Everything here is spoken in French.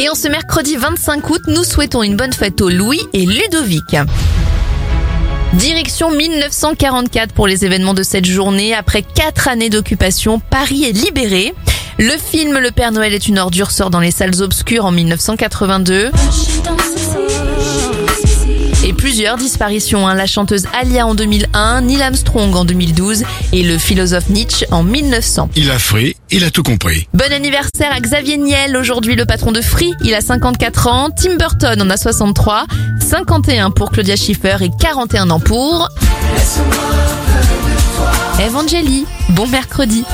Et en ce mercredi 25 août, nous souhaitons une bonne fête aux Louis et Ludovic. Direction 1944 pour les événements de cette journée. Après quatre années d'occupation, Paris est libéré. Le film Le Père Noël est une ordure sort dans les salles obscures en 1982. Et plusieurs disparitions, hein. la chanteuse Alia en 2001, Neil Armstrong en 2012 et le philosophe Nietzsche en 1900. Il a frais, il a tout compris. Bon anniversaire à Xavier Niel, aujourd'hui le patron de Free, il a 54 ans, Tim Burton en a 63, 51 pour Claudia Schiffer et 41 ans pour Evangélie. Bon mercredi.